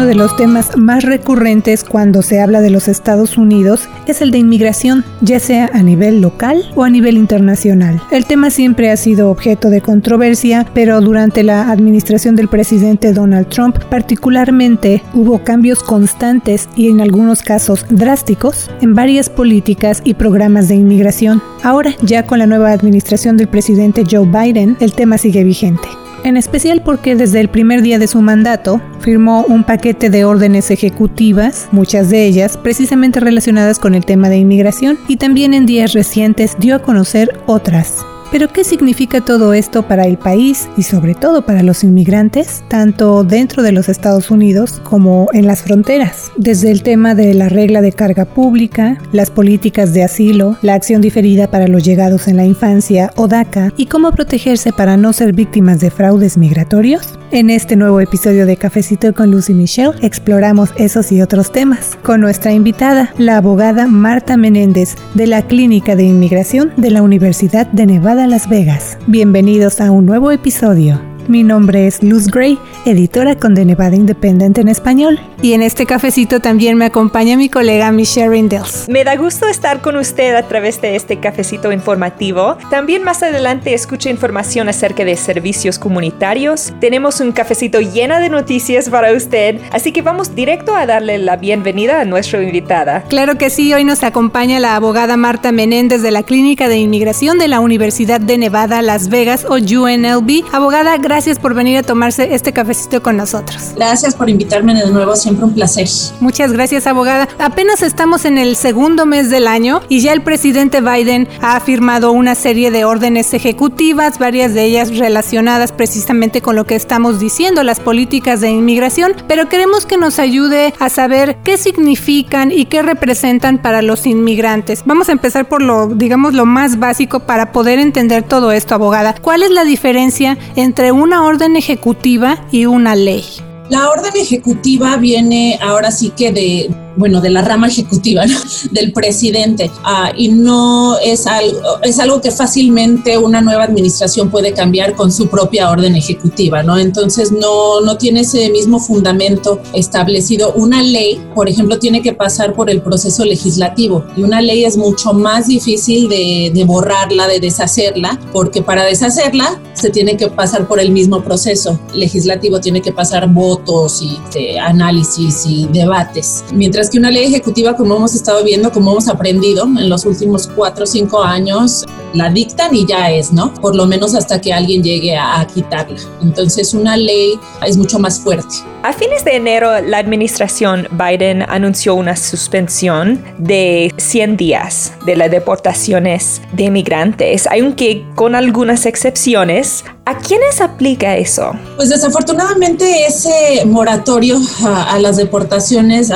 uno de los temas más recurrentes cuando se habla de los Estados Unidos es el de inmigración, ya sea a nivel local o a nivel internacional. El tema siempre ha sido objeto de controversia, pero durante la administración del presidente Donald Trump particularmente hubo cambios constantes y en algunos casos drásticos en varias políticas y programas de inmigración. Ahora, ya con la nueva administración del presidente Joe Biden, el tema sigue vigente en especial porque desde el primer día de su mandato firmó un paquete de órdenes ejecutivas, muchas de ellas precisamente relacionadas con el tema de inmigración, y también en días recientes dio a conocer otras. Pero ¿qué significa todo esto para el país y sobre todo para los inmigrantes, tanto dentro de los Estados Unidos como en las fronteras? Desde el tema de la regla de carga pública, las políticas de asilo, la acción diferida para los llegados en la infancia o DACA y cómo protegerse para no ser víctimas de fraudes migratorios. En este nuevo episodio de Cafecito con Lucy Michelle exploramos esos y otros temas con nuestra invitada, la abogada Marta Menéndez de la Clínica de Inmigración de la Universidad de Nevada, Las Vegas. Bienvenidos a un nuevo episodio. Mi nombre es Luz Gray, editora con The Nevada Independent en español. Y en este cafecito también me acompaña mi colega Michelle Rindels. Me da gusto estar con usted a través de este cafecito informativo. También más adelante escucha información acerca de servicios comunitarios. Tenemos un cafecito lleno de noticias para usted, así que vamos directo a darle la bienvenida a nuestra invitada. Claro que sí, hoy nos acompaña la abogada Marta Menéndez de la Clínica de Inmigración de la Universidad de Nevada, Las Vegas o UNLV. Abogada, gracias gracias por venir a tomarse este cafecito con nosotros. Gracias por invitarme de nuevo, siempre un placer. Muchas gracias, abogada. Apenas estamos en el segundo mes del año y ya el presidente Biden ha firmado una serie de órdenes ejecutivas, varias de ellas relacionadas precisamente con lo que estamos diciendo, las políticas de inmigración, pero queremos que nos ayude a saber qué significan y qué representan para los inmigrantes. Vamos a empezar por lo, digamos, lo más básico para poder entender todo esto, abogada. ¿Cuál es la diferencia entre un una orden ejecutiva y una ley. La orden ejecutiva viene ahora sí que de bueno, de la rama ejecutiva, del presidente, ah, y no es algo, es algo que fácilmente una nueva administración puede cambiar con su propia orden ejecutiva, ¿no? Entonces no, no tiene ese mismo fundamento establecido. Una ley, por ejemplo, tiene que pasar por el proceso legislativo y una ley es mucho más difícil de, de borrarla, de deshacerla, porque para deshacerla se tiene que pasar por el mismo proceso legislativo, tiene que pasar votos y este, análisis y debates. Mientras que una ley ejecutiva, como hemos estado viendo, como hemos aprendido en los últimos cuatro o cinco años, la dictan y ya es, ¿no? Por lo menos hasta que alguien llegue a, a quitarla. Entonces una ley es mucho más fuerte. A fines de enero, la administración Biden anunció una suspensión de 100 días de las deportaciones de inmigrantes, aunque con algunas excepciones. ¿A quiénes aplica eso? Pues desafortunadamente ese moratorio a, las deportaciones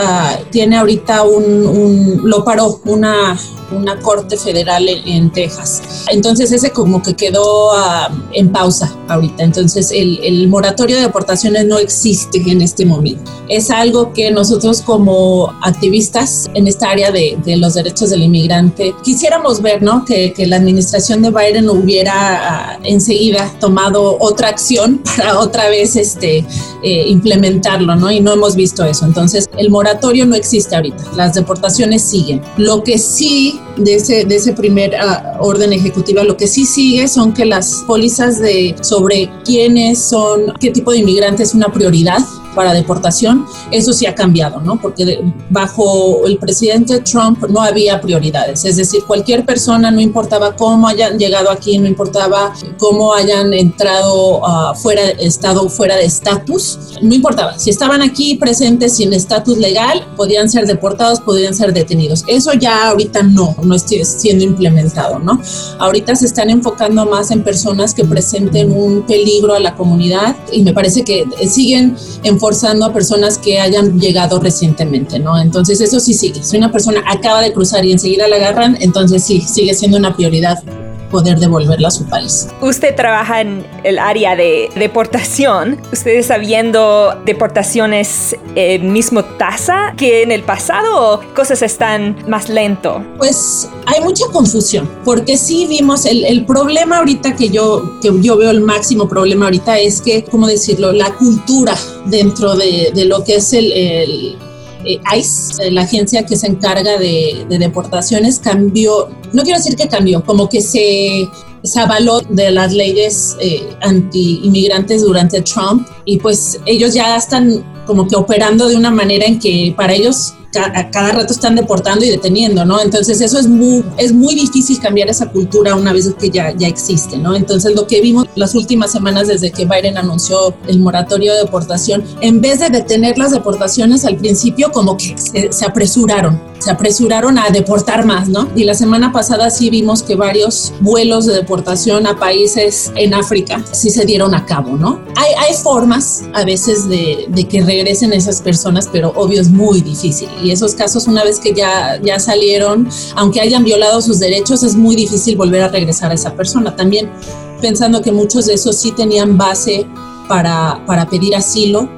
tiene ahorita un, un, lo paró una una corte federal en, Texas. Entonces ese como que quedó ah, en pausa ahorita. Entonces el, el, moratorio de deportaciones no existe en este momento. Es algo que nosotros como activistas en esta área de, de los derechos del inmigrante quisiéramos ver, ¿no? Que, que la administración de Biden hubiera uh, enseguida tomado otra acción para otra vez este, eh, implementarlo, ¿no? Y no hemos visto eso. Entonces el moratorio no existe ahorita. Las deportaciones siguen. Lo que sí de ese, primer uh, orden ejecutiva, lo que sí sigue son que las pólizas de sobre quiénes son, qué tipo de inmigrantes es una prioridad para deportación, eso sí ha cambiado, ¿no? Porque bajo el presidente Trump no había prioridades, es decir, cualquier persona, no importaba cómo hayan llegado aquí, no importaba cómo hayan entrado uh, fuera, estado fuera de estatus, no importaba, si estaban aquí presentes sin estatus legal, podían ser deportados, podían ser detenidos. Eso ya ahorita no, no está siendo implementado, ¿no? Ahorita se están enfocando más en personas que presenten un peligro a la comunidad y me parece que siguen enfocados forzando a personas que hayan llegado recientemente, ¿no? Entonces eso sí sigue. Si una persona acaba de cruzar y enseguida la agarran, entonces sí, sigue siendo una prioridad poder devolverla a su país. Usted trabaja en el área de deportación. ¿Usted está viendo deportaciones en mismo tasa que en el pasado o cosas están más lento? Pues hay mucha confusión, porque sí vimos el, el problema ahorita que yo, que yo veo el máximo problema ahorita es que, ¿cómo decirlo? La cultura dentro de, de lo que es el, el eh, ICE, la agencia que se encarga de, de, deportaciones, cambió, no quiero decir que cambió, como que se, se avaló de las leyes eh, anti-inmigrantes durante Trump y pues ellos ya están como que operando de una manera en que para ellos cada rato están deportando y deteniendo, ¿no? Entonces eso es muy, es muy difícil cambiar esa cultura una vez que ya, ya existe, ¿no? Entonces lo que vimos las últimas semanas desde que Biden anunció el moratorio de deportación, en vez de detener las deportaciones al principio, como que se, se apresuraron, se apresuraron a deportar más, ¿no? Y la semana pasada sí vimos que varios vuelos de deportación a países en África sí se dieron a cabo, ¿no? Hay, hay formas a veces de, de que regresen esas personas, pero obvio es muy difícil y esos casos una vez que ya, ya salieron, aunque hayan violado sus derechos, es muy difícil volver a regresar a esa persona. También pensando que muchos de esos sí tenían base para, para pedir asilo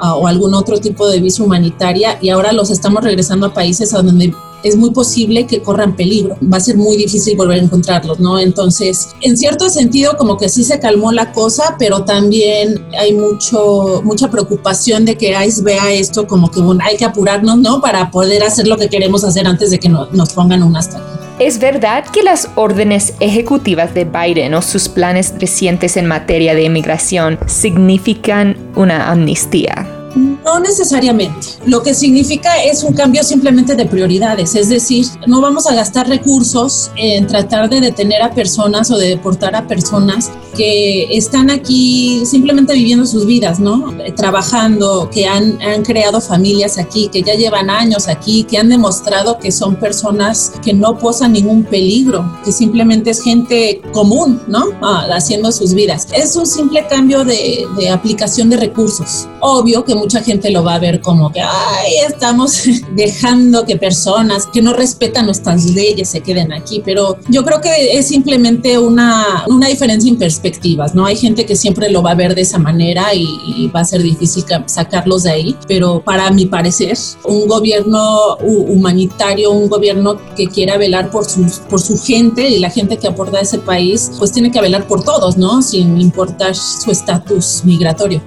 o algún otro tipo de visa humanitaria y ahora los estamos regresando a países a donde es muy posible que corran peligro. Va a ser muy difícil volver a encontrarlos, ¿no? Entonces, en cierto sentido, como que sí se calmó la cosa, pero también hay mucho, mucha preocupación de que ICE vea esto como que bueno, hay que apurarnos, ¿no? Para poder hacer lo que queremos hacer antes de que no, nos pongan un hasta ¿Es verdad que las órdenes ejecutivas de Biden o sus planes recientes en materia de inmigración significan una amnistía? No necesariamente. Lo que significa es un cambio simplemente de prioridades, es decir, no vamos a gastar recursos en tratar de detener a personas o de deportar a personas que están aquí simplemente viviendo sus vidas, ¿no? Trabajando, que han, han creado familias aquí, que ya llevan años aquí, que han demostrado que son personas que no posan ningún peligro, que simplemente es gente común, ¿no? Ah, haciendo sus vidas. Es un simple cambio de, de aplicación de recursos. Obvio que mucha gente lo va a ver como que, ay, estamos dejando que personas que no respetan nuestras leyes se queden aquí, pero yo creo que es simplemente una, una diferencia en perspectivas, ¿no? Hay gente que siempre lo va a ver de esa manera y, y va a ser difícil sacarlos de ahí, pero para mi parecer, un gobierno humanitario, un gobierno que quiera velar por, sus, por su gente y la gente que aporta a ese país, pues tiene que velar por todos, ¿no? Sin importar su estatus migratorio.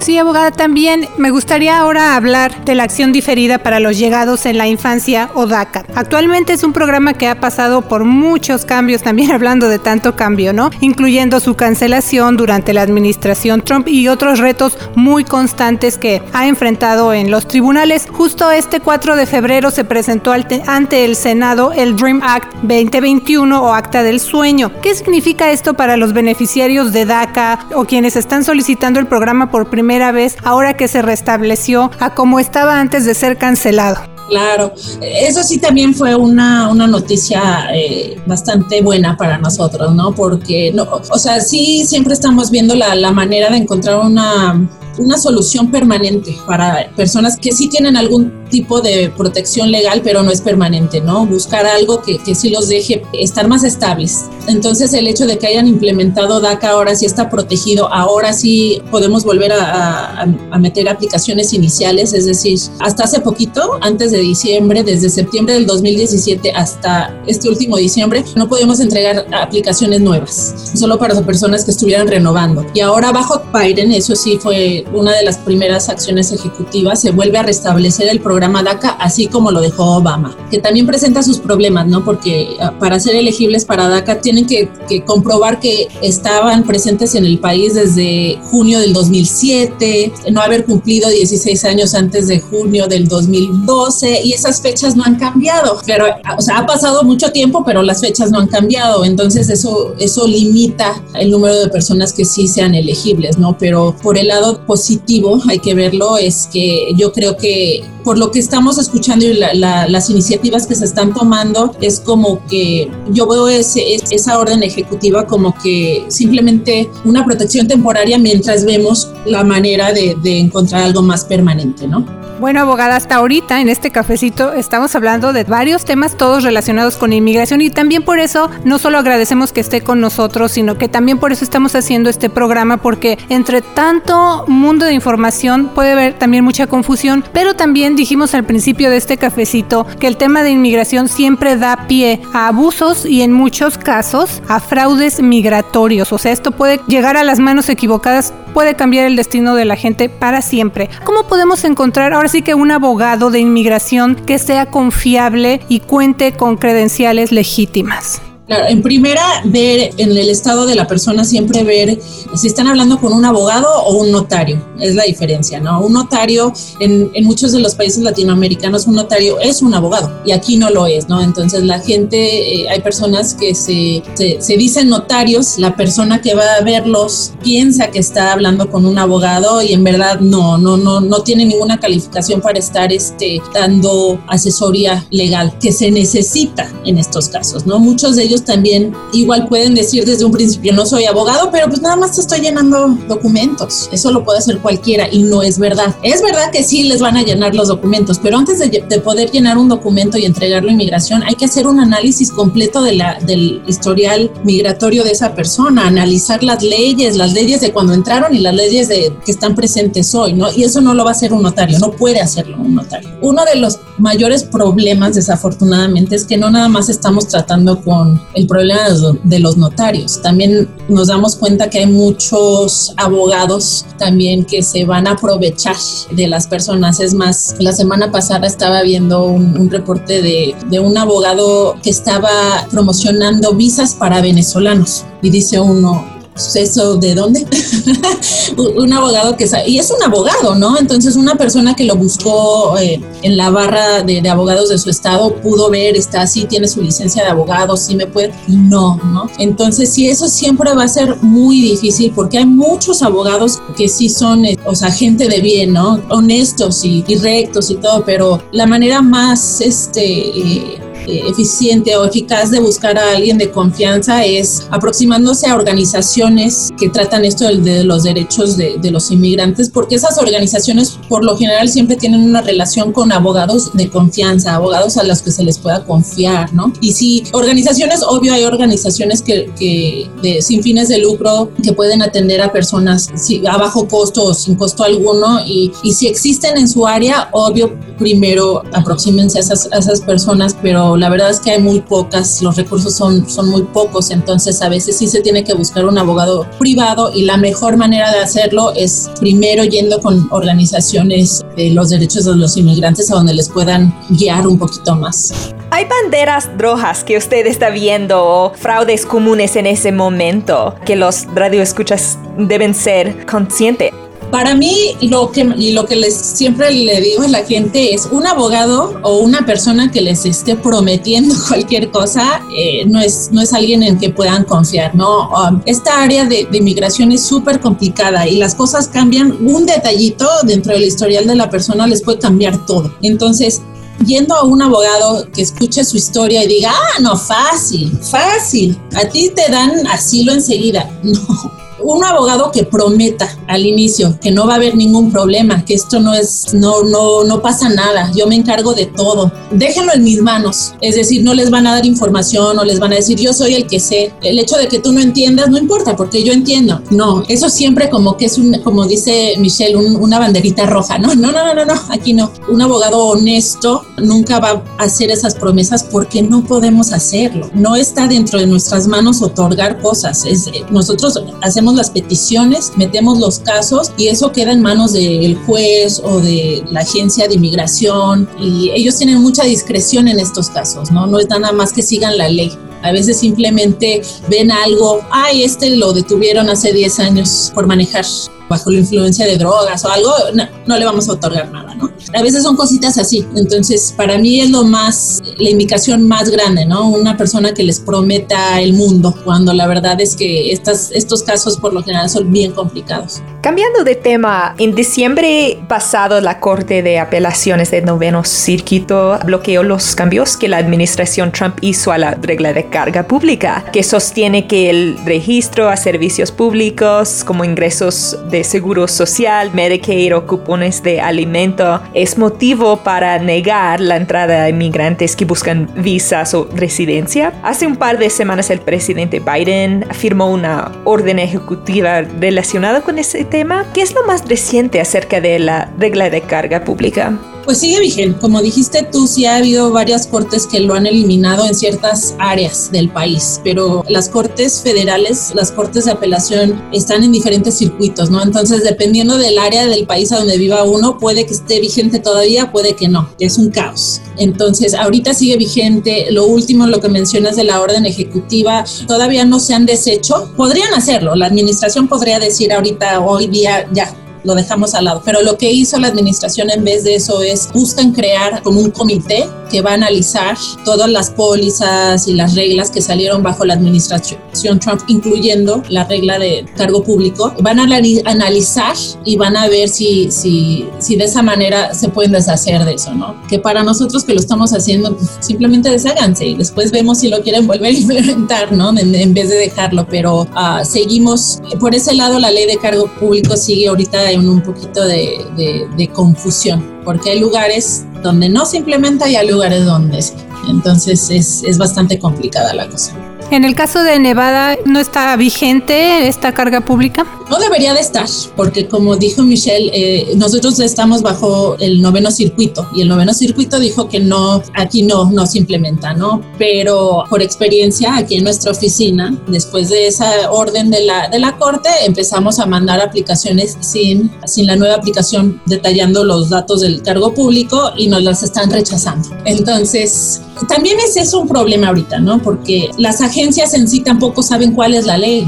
Sí, abogada, también me gustaría ahora hablar de la acción diferida para los llegados en la infancia o DACA. Actualmente es un programa que ha pasado por muchos cambios, también hablando de tanto cambio, ¿no? Incluyendo su cancelación durante la administración Trump y otros retos muy constantes que ha enfrentado en los tribunales. Justo este 4 de febrero se presentó ante el Senado el Dream Act 2021 o Acta del Sueño. ¿Qué significa esto para los beneficiarios de DACA o quienes están solicitando el programa por primera vez ahora que se restableció a como estaba antes de ser cancelado. Claro, eso sí también fue una, una noticia eh, bastante buena para nosotros, ¿no? Porque, no, o sea, sí siempre estamos viendo la, la manera de encontrar una, una solución permanente para personas que sí tienen algún tipo de protección legal, pero no es permanente, ¿no? Buscar algo que, que sí los deje estar más estables. Entonces, el hecho de que hayan implementado DACA ahora sí está protegido, ahora sí podemos volver a, a, a meter aplicaciones iniciales, es decir, hasta hace poquito, antes de diciembre, desde septiembre del 2017 hasta este último diciembre, no podíamos entregar aplicaciones nuevas, solo para personas que estuvieran renovando. Y ahora bajo Biden, eso sí fue una de las primeras acciones ejecutivas, se vuelve a restablecer el programa DACA, así como lo dejó Obama, que también presenta sus problemas, ¿no? Porque para ser elegibles para DACA tienen que, comprobar que estaban presentes en el país desde junio del 2007, no haber cumplido 16 años antes de junio del 2012 y esas fechas no han cambiado. Pero, o sea, ha pasado mucho tiempo, pero las fechas no han cambiado. Entonces eso, eso limita el número de personas que sí sean elegibles, ¿no? Pero por el lado positivo, hay que verlo, es que yo creo que por lo que estamos escuchando y la, la, las iniciativas que se están tomando, es como que yo veo ese, esa orden ejecutiva como que simplemente una protección temporaria mientras vemos la manera de, de encontrar algo más permanente, ¿no? Bueno, abogada, hasta ahorita en este cafecito estamos hablando de varios temas, todos relacionados con inmigración y también por eso no solo agradecemos que esté con nosotros, sino que también por eso estamos haciendo este programa, porque entre tanto mundo de información puede haber también mucha confusión, pero también dijimos al principio de este cafecito que el tema de inmigración siempre da pie a abusos y en muchos casos a fraudes migratorios, o sea, esto puede llegar a las manos equivocadas, puede cambiar el destino de la gente para siempre. ¿Cómo podemos encontrar ahora sí que un abogado de inmigración que sea confiable y cuente con credenciales legítimas? Claro, en primera, ver en el estado de la persona, siempre ver si están hablando con un abogado o un notario. Es la diferencia, ¿no? Un notario, en, en muchos de los países latinoamericanos, un notario es un abogado y aquí no lo es, ¿no? Entonces, la gente, eh, hay personas que se, se, se, dicen notarios, la persona que va a verlos piensa que está hablando con un abogado y en verdad no, no, no, no tiene ninguna calificación para estar este, dando asesoría legal que se necesita en estos casos, ¿no? Muchos de ellos también igual pueden decir desde un principio, no soy abogado, pero pues nada más te estoy llenando documentos. Eso lo puede hacer cualquiera y no es verdad. Es verdad que sí les van a llenar los documentos, pero antes de, de poder llenar un documento y entregarlo a inmigración, hay que hacer un análisis completo de la, del historial migratorio de esa persona, analizar las leyes, las leyes de cuando entraron y las leyes de, que están presentes hoy, ¿no? Y eso no lo va a hacer un notario, no puede hacerlo un notario. Uno de los mayores problemas, desafortunadamente, es que no nada más estamos tratando con el problema de los notarios. También nos damos cuenta que hay muchos abogados también que se van a aprovechar de las personas. Es más, la semana pasada estaba viendo un, reporte de, de un abogado que estaba promocionando visas para venezolanos y dice uno, ¿eso de dónde? un abogado que y es un abogado, ¿no? Entonces una persona que lo buscó eh, en la barra de, abogados de su estado pudo ver, está así, tiene su licencia de abogado, sí me puede, no, ¿no? Entonces sí, eso siempre va a ser muy difícil porque hay muchos abogados que sí son, eh, o sea, gente de bien, ¿no? Honestos y, y rectos y todo, pero la manera más, este... Eh, eficiente o eficaz de buscar a alguien de confianza es aproximándose a organizaciones que tratan esto de, de los derechos de, de, los inmigrantes, porque esas organizaciones por lo general siempre tienen una relación con abogados de confianza, abogados a los que se les pueda confiar, ¿no? Y si organizaciones, obvio hay organizaciones que, que de, sin fines de lucro que pueden atender a personas a bajo costo o sin costo alguno y, y si existen en su área, obvio, primero aproxímense a esas, a esas personas, pero la verdad es que hay muy pocas, los recursos son, son muy pocos, entonces a veces sí se tiene que buscar un abogado privado y la mejor manera de hacerlo es primero yendo con organizaciones de los derechos de los inmigrantes a donde les puedan guiar un poquito más. ¿Hay banderas rojas que usted está viendo o fraudes comunes en ese momento que los radioescuchas deben ser conscientes? Para mí, lo que, lo que les siempre le digo a la gente es un abogado o una persona que les esté prometiendo cualquier cosa, eh, no, es, no es alguien en que puedan confiar, ¿no? Um, esta área de, de inmigración es súper complicada y las cosas cambian. Un detallito dentro del historial de la persona les puede cambiar todo. Entonces, yendo a un abogado que escuche su historia y diga, ah, no, fácil, fácil, a ti te dan asilo enseguida. No, un abogado que prometa al inicio que no va a haber ningún problema, que esto no es, no, no, no pasa nada, yo me encargo de todo. Déjenlo en mis manos. Es decir, no les van a dar información o les van a decir yo soy el que sé. El hecho de que tú no entiendas no importa porque yo entiendo. No, eso siempre como que es un, como dice Michelle, un, una banderita roja. No, no, no, no, no, aquí no. Un abogado honesto nunca va a hacer esas promesas porque no podemos hacerlo. No está dentro de nuestras manos otorgar cosas. Nosotros hacemos las peticiones, metemos los casos y eso queda en manos del juez o de la agencia de inmigración y ellos tienen mucha discreción en estos casos, ¿no? No es nada más que sigan la ley. A veces simplemente ven algo, ay, este lo detuvieron hace 10 años por manejar bajo la influencia de drogas o algo, no, no, le vamos a otorgar nada, ¿no? A veces son cositas así. Entonces, para mí es lo más, la indicación más grande, ¿no? Una persona que les prometa el mundo, cuando la verdad es que estas, estos casos por lo general son bien complicados. Cambiando de tema, en diciembre pasado la Corte de Apelaciones del Noveno Circuito bloqueó los cambios que la administración Trump hizo a la regla de carga pública, que sostiene que el registro a servicios públicos como ingresos de seguro social, Medicaid o cupones de alimento es motivo para negar la entrada de inmigrantes que buscan visas o residencia. Hace un par de semanas el presidente Biden firmó una orden ejecutiva relacionada con ese tema. ¿Qué es lo más reciente acerca de la regla de carga pública? Pues sigue vigente. Como dijiste tú, sí ha habido varias cortes que lo han eliminado en ciertas áreas del país, pero las cortes federales, las cortes de apelación están en diferentes circuitos, ¿no? Entonces, dependiendo del área del país a donde viva uno, puede que esté vigente todavía, puede que no. Es un caos. Entonces, ahorita sigue vigente. Lo último, lo que mencionas de la orden ejecutiva, todavía no se han deshecho. Podrían hacerlo. La administración podría decir ahorita, hoy día, ya, lo dejamos al lado. Pero lo que hizo la administración en vez de eso es buscan crear como un comité que va a analizar todas las pólizas y las reglas que salieron bajo la administración Trump, incluyendo la regla de cargo público. Van a analizar y van a ver si, si, si de esa manera se pueden deshacer de eso, ¿no? Que para nosotros que lo estamos haciendo, pues, simplemente desháganse y después vemos si lo quieren volver a implementar, ¿no? En, vez de dejarlo, pero uh, seguimos, por ese lado la ley de cargo público sigue ahorita en un poquito de confusión, porque hay lugares donde no se implementa y hay lugares donde sí. Entonces es, es bastante complicada la cosa. En el caso de Nevada, ¿no está vigente esta carga pública? No debería de estar, porque como dijo Michelle, eh, nosotros estamos bajo el noveno circuito y el noveno circuito dijo que no, aquí no, no se implementa, ¿no? Pero por experiencia, aquí en nuestra oficina, después de esa orden de la, de la corte, empezamos a mandar aplicaciones sin, sin la nueva aplicación detallando los datos del cargo público y nos las están rechazando. Entonces, también es eso un problema ahorita, ¿no? Porque las agencias en sí tampoco saben cuál es la ley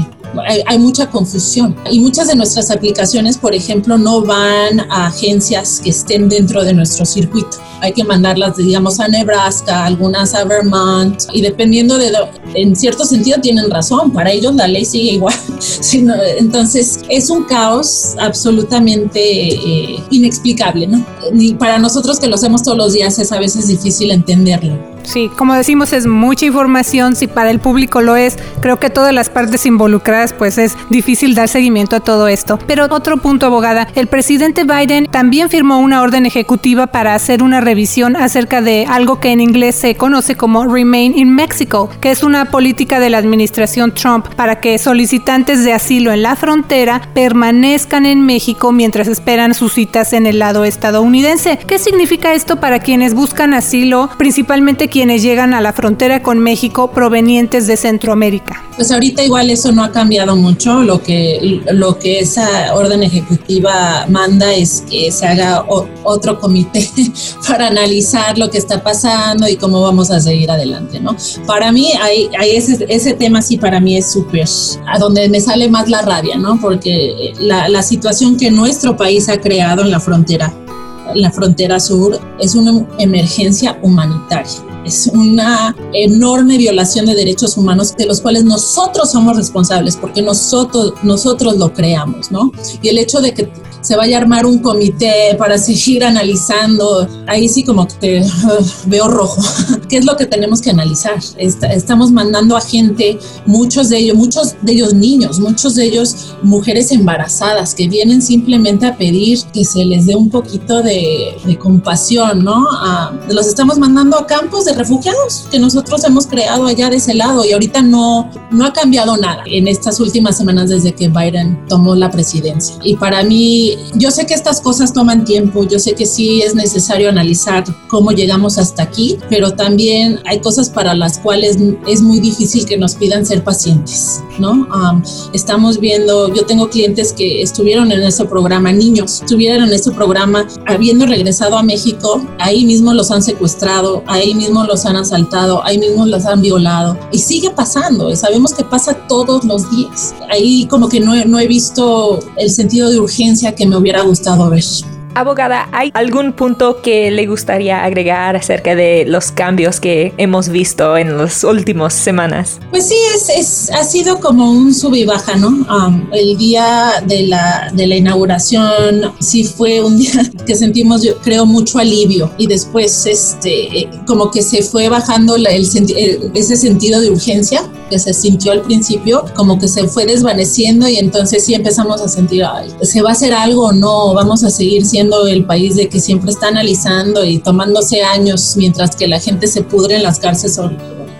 hay, mucha confusión. Y muchas de nuestras aplicaciones, por ejemplo, no van a agencias que estén dentro de nuestro circuito. Hay que mandarlas, digamos, a Nebraska, algunas a Vermont, y dependiendo de, en cierto sentido tienen razón, para ellos la ley sigue igual. Entonces, es un caos absolutamente eh, inexplicable, ¿no? Ni para nosotros que lo hacemos todos los días es a veces difícil entenderlo. Sí, como decimos, es mucha información. Si para el público lo es, creo que todas las partes involucradas, pues es difícil dar seguimiento a todo esto. Pero otro punto, abogada, el presidente Biden también firmó una orden ejecutiva para hacer una revisión acerca de algo que en inglés se conoce como Remain in Mexico, que es una política de la administración Trump para que solicitantes de asilo en la frontera permanezcan en México mientras esperan sus citas en el lado estadounidense. ¿Qué significa esto para quienes buscan asilo, principalmente quienes llegan a la frontera con México provenientes de Centroamérica. Pues ahorita igual eso no ha cambiado mucho. Lo que, lo que esa orden ejecutiva manda es que se haga otro comité para analizar lo que está pasando y cómo vamos a seguir adelante, ¿no? Para mí, hay, hay ese, ese tema sí para mí es súper, a donde me sale más la rabia, ¿no? Porque la, la situación que nuestro país ha creado en la frontera, la frontera sur, es una emergencia humanitaria es una enorme violación de derechos humanos de los cuales nosotros somos responsables porque nosotros, nosotros lo creamos, ¿no? Y el hecho de que se vaya a armar un comité para seguir analizando, ahí sí como que veo rojo. ¿Qué es lo que tenemos que analizar? estamos mandando a gente, muchos de ellos, muchos de ellos niños, muchos de ellos mujeres embarazadas que vienen simplemente a pedir que se les dé un poquito de, compasión, ¿no? los estamos mandando a campos de refugiados que nosotros hemos creado allá de ese lado y ahorita no, no ha cambiado nada en estas últimas semanas desde que Biden tomó la presidencia. Y para mí yo sé que estas cosas toman tiempo, yo sé que sí es necesario analizar cómo llegamos hasta aquí, pero también hay cosas para las cuales es muy difícil que nos pidan ser pacientes, ¿no? estamos viendo, yo tengo clientes que estuvieron en ese programa, niños, estuvieron en ese programa habiendo regresado a México, ahí mismo los han secuestrado, ahí mismo los han asaltado, ahí mismo los han violado y sigue pasando, sabemos que pasa todos los días. Ahí como que no, no he visto el sentido de urgencia que me hubiera gustado ver. Abogada, ¿hay algún punto que le gustaría agregar acerca de los cambios que hemos visto en las últimas semanas? Pues sí, es, ha sido como un sub y baja, ¿no? Um, el día de la, de la inauguración sí fue un día que sentimos, yo creo, mucho alivio y después este, como que se fue bajando el, ese sentido de urgencia que se sintió al principio, como que se fue desvaneciendo y entonces sí empezamos a sentir, ay, ¿se va a hacer algo o no? ¿Vamos a seguir siendo el país de que siempre está analizando y tomándose años mientras que la gente se pudre en las cárceles o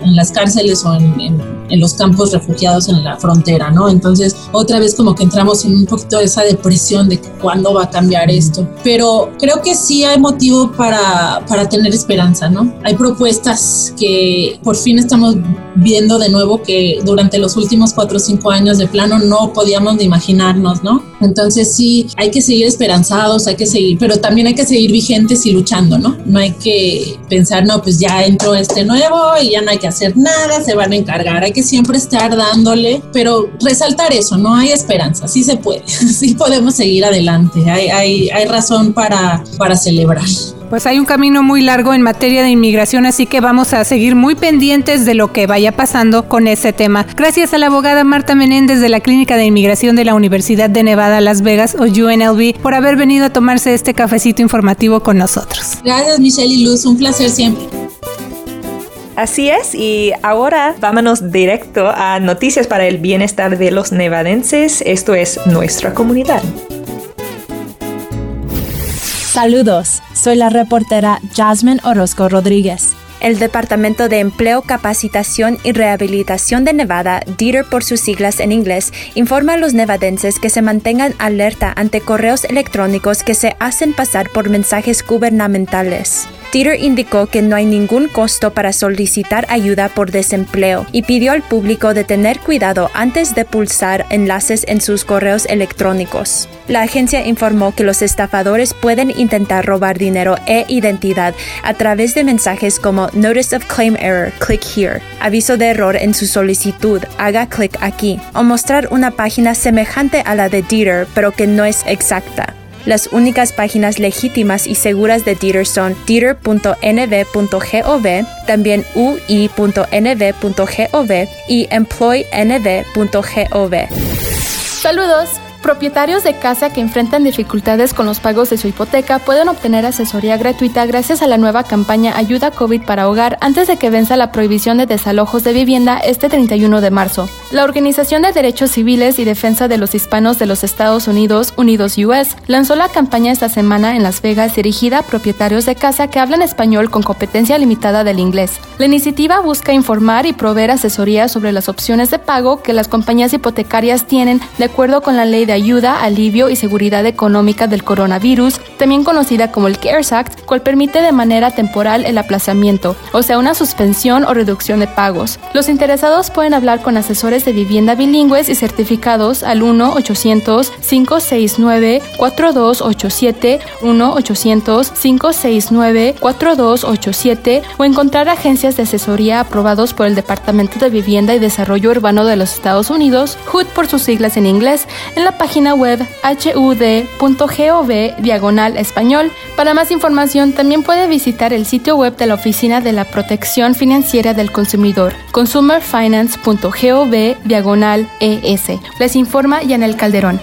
en las cárceles o en, los campos refugiados en la frontera, ¿no? Entonces, otra vez como que entramos en un poquito de esa depresión de que cuándo va a cambiar esto. Pero creo que sí hay motivo para, para tener esperanza, ¿no? Hay propuestas que por fin estamos viendo de nuevo que durante los últimos cuatro o cinco años de plano no podíamos ni imaginarnos, ¿no? Entonces sí, hay que seguir esperanzados, hay que seguir, pero también hay que seguir vigentes y luchando, ¿no? No hay que pensar, no, pues ya entró este nuevo y ya no hay que hacer nada, se van a encargar, hay que siempre estar dándole, pero resaltar eso, no hay esperanza, sí se puede, sí podemos seguir adelante, hay, hay, hay razón para, para celebrar. Pues hay un camino muy largo en materia de inmigración, así que vamos a seguir muy pendientes de lo que vaya pasando con ese tema. Gracias a la abogada Marta Menéndez de la Clínica de Inmigración de la Universidad de Nevada, Las Vegas o UNLV por haber venido a tomarse este cafecito informativo con nosotros. Gracias Michelle y Luz, un placer siempre. Así es, y ahora vámonos directo a noticias para el bienestar de los nevadenses. Esto es nuestra comunidad. Saludos, soy la reportera Jasmine Orozco Rodríguez. El Departamento de Empleo, Capacitación y Rehabilitación de Nevada, DETR por sus siglas en inglés, informa a los nevadenses que se mantengan alerta ante correos electrónicos que se hacen pasar por mensajes gubernamentales. Dieter indicó que no hay ningún costo para solicitar ayuda por desempleo y pidió al público de tener cuidado antes de pulsar enlaces en sus correos electrónicos. La agencia informó que los estafadores pueden intentar robar dinero e identidad a través de mensajes como Notice of Claim Error, click here, aviso de error en su solicitud, haga clic aquí, o mostrar una página semejante a la de Dieter pero que no es exacta. Las únicas páginas legítimas y seguras de Dieter son dieter.nv.gov, también ui.nv.gov y employnv.gov. Saludos. Propietarios de casa que enfrentan dificultades con los pagos de su hipoteca pueden obtener asesoría gratuita gracias a la nueva campaña Ayuda COVID para Hogar antes de que venza la prohibición de desalojos de vivienda este 31 de marzo. La Organización de Derechos Civiles y Defensa de los Hispanos de los Estados Unidos, Unidos US, lanzó la campaña esta semana en Las Vegas dirigida a propietarios de casa que hablan español con competencia limitada del inglés. La iniciativa busca informar y proveer asesoría sobre las opciones de pago que las compañías hipotecarias tienen de acuerdo con la ley de ayuda, alivio y seguridad económica del coronavirus, también conocida como el CARES Act, cual permite de manera temporal el aplazamiento, o sea, una suspensión o reducción de pagos. Los interesados pueden hablar con asesores de vivienda bilingües y certificados al 1-800-569-4287, 1-800-569-4287 o encontrar agencias de asesoría aprobados por el Departamento de Vivienda y Desarrollo Urbano de los Estados Unidos, HUD por sus siglas en inglés, en la página web hud.gov diagonal español. Para más información también puede visitar el sitio web de la Oficina de la Protección Financiera del Consumidor, consumerfinance.gov diagonal ES. Les informa Yanel Calderón.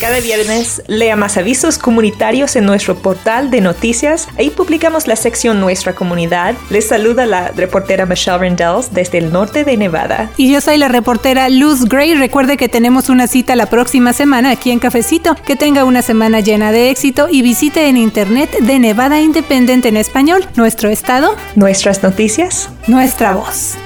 Cada viernes lea más avisos comunitarios en nuestro portal de noticias. Ahí publicamos la sección Nuestra Comunidad. Les saluda la reportera Michelle Rendells desde el norte de Nevada. Y yo soy la reportera Luz Gray. Recuerde que tenemos una cita la próxima semana aquí en Cafecito. Que tenga una semana llena de éxito y visite en internet de Nevada Independent en español, nuestro estado, nuestras noticias, nuestra voz.